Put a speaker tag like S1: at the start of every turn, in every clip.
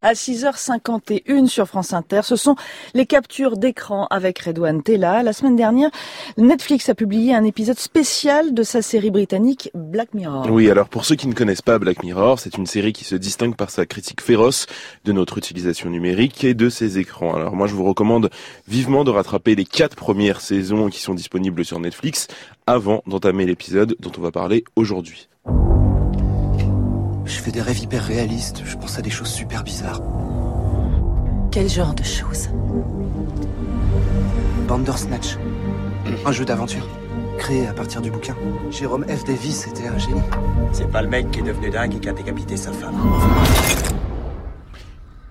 S1: À 6h51 sur France Inter, ce sont les captures d'écran avec Redouane Tella. La semaine dernière, Netflix a publié un épisode spécial de sa série britannique Black Mirror.
S2: Oui, alors pour ceux qui ne connaissent pas Black Mirror, c'est une série qui se distingue par sa critique féroce de notre utilisation numérique et de ses écrans. Alors moi, je vous recommande vivement de rattraper les quatre premières saisons qui sont disponibles sur Netflix avant d'entamer l'épisode dont on va parler aujourd'hui.
S3: Je fais des rêves hyper réalistes, je pense à des choses super bizarres.
S4: Quel genre de choses
S3: Bandersnatch. Un jeu d'aventure. Créé à partir du bouquin. Jérôme F. Davis était un génie.
S5: C'est pas le mec qui est devenu dingue et qui a décapité sa femme.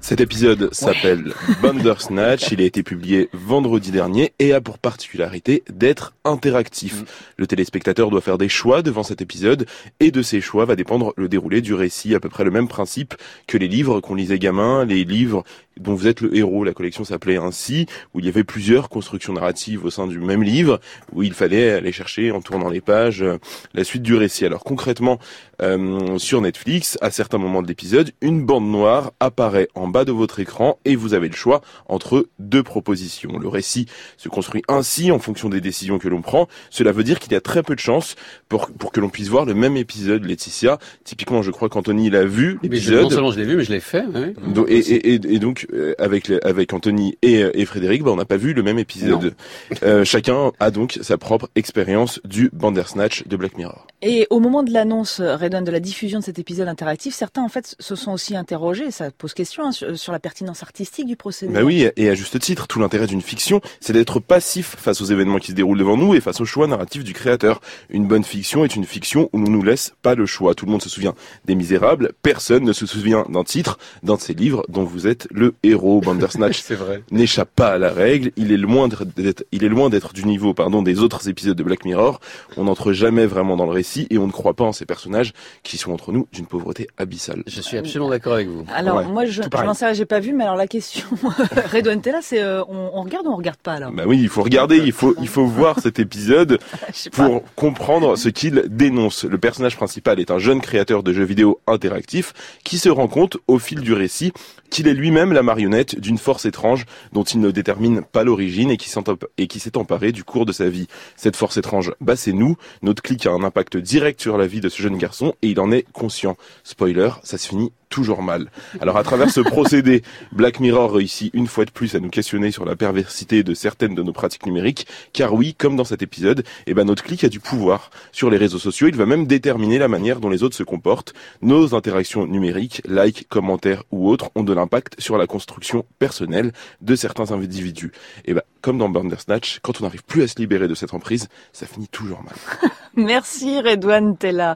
S2: Cet épisode s'appelle Bandersnatch. Il a été publié vendredi dernier et a pour particularité d'être interactif. Le téléspectateur doit faire des choix devant cet épisode et de ces choix va dépendre le déroulé du récit. À peu près le même principe que les livres qu'on lisait gamin, les livres dont vous êtes le héros. La collection s'appelait ainsi, où il y avait plusieurs constructions narratives au sein du même livre, où il fallait aller chercher en tournant les pages euh, la suite du récit. Alors concrètement, euh, sur Netflix, à certains moments de l'épisode, une bande noire apparaît en bas de votre écran et vous avez le choix entre deux propositions. Le récit se construit ainsi en fonction des décisions que l'on prend. Cela veut dire qu'il y a très peu de chances pour, pour que l'on puisse voir le même épisode, Laetitia. Typiquement, je crois qu'Anthony l'a vu, l'épisode.
S6: Non seulement je l'ai vu, mais je l'ai fait. Oui.
S2: Et, et, et, et donc, euh, avec avec Anthony et, euh, et Frédéric, bah, on n'a pas vu le même épisode. Euh, chacun a donc sa propre expérience du Bandersnatch de Black Mirror.
S1: Et au moment de l'annonce, Redon, de la diffusion de cet épisode interactif, certains en fait se sont aussi interrogés, ça pose question, hein, sur, sur, la pertinence artistique du procédé.
S2: Bah oui, et à juste titre, tout l'intérêt d'une fiction, c'est d'être passif face aux événements qui se déroulent devant nous et face au choix narratif du créateur. Une bonne fiction est une fiction où l'on nous laisse pas le choix. Tout le monde se souvient des Misérables, personne ne se souvient d'un titre, d'un de ces livres dont vous êtes le héros. Bandersnatch n'échappe pas à la règle. Il est loin d'être, il est loin d'être du niveau, pardon, des autres épisodes de Black Mirror. On n'entre jamais vraiment dans le récit et on ne croit pas en ces personnages qui sont entre nous d'une pauvreté abyssale.
S6: Je suis absolument d'accord avec vous.
S1: Alors ouais, moi, je, je m'en sais, j'ai pas vu, mais alors la question, Redouane Tella, c'est euh, on, on, regarde ou on regarde pas alors?
S2: Bah oui, il faut regarder, il faut, il faut voir cet épisode pour comprendre ce qu'il dénonce. Le personnage principal est un jeune créateur de jeux vidéo interactifs qui se rend compte au fil du récit qu'il est lui-même la marionnette d'une force étrange dont il ne détermine pas l'origine et qui s'est emparé du cours de sa vie. Cette force étrange, bah c'est nous. Notre clic a un impact direct sur la vie de ce jeune garçon et il en est conscient. Spoiler, ça se finit toujours mal. Alors à travers ce procédé, Black Mirror réussit une fois de plus à nous questionner sur la perversité de certaines de nos pratiques numériques, car oui, comme dans cet épisode, eh ben notre clic a du pouvoir sur les réseaux sociaux, il va même déterminer la manière dont les autres se comportent. Nos interactions numériques, likes, commentaires ou autres, ont de l'impact sur la construction personnelle de certains individus. Et ben comme dans Bandersnatch, quand on n'arrive plus à se libérer de cette emprise, ça finit toujours mal.
S1: Merci Redouane Tella.